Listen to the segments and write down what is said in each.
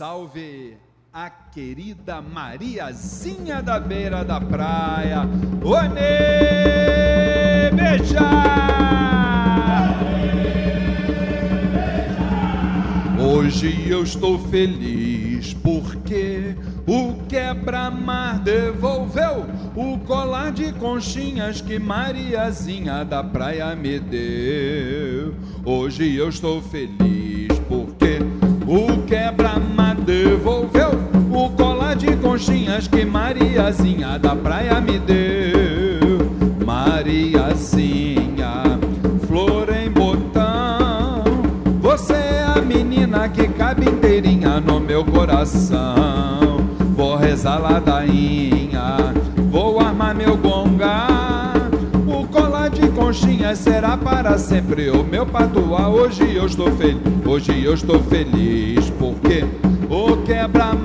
Salve a querida Mariazinha da beira da praia. Onê, beijar! Hoje eu estou feliz porque o quebra-mar devolveu o colar de conchinhas que Mariazinha da praia me deu. Hoje eu estou feliz porque o quebra-mar que Mariazinha da praia me deu. Mariazinha, flor em botão, você é a menina que cabe inteirinha no meu coração. Vou rezar ladainha, vou armar meu gonga. O colar de conchinhas será para sempre o meu patuá. Hoje eu estou feliz, hoje eu estou feliz porque o colar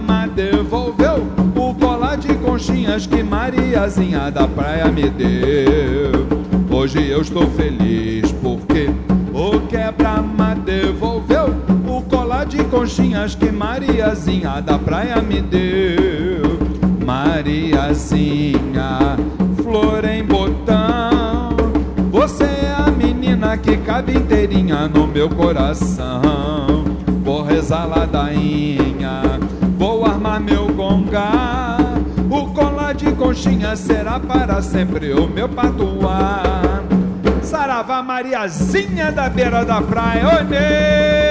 de conchinhas que Mariazinha da praia me deu. Hoje eu estou feliz porque o quebra-mar devolveu o colar de conchinhas que Mariazinha da praia me deu. Mariazinha, flor em botão, você é a menina que cabe inteirinha no meu coração. Vou rezar ladainha, vou armar meu gonga. De conchinha será para sempre o meu patuá. Saravá Mariazinha da beira da praia, beijar.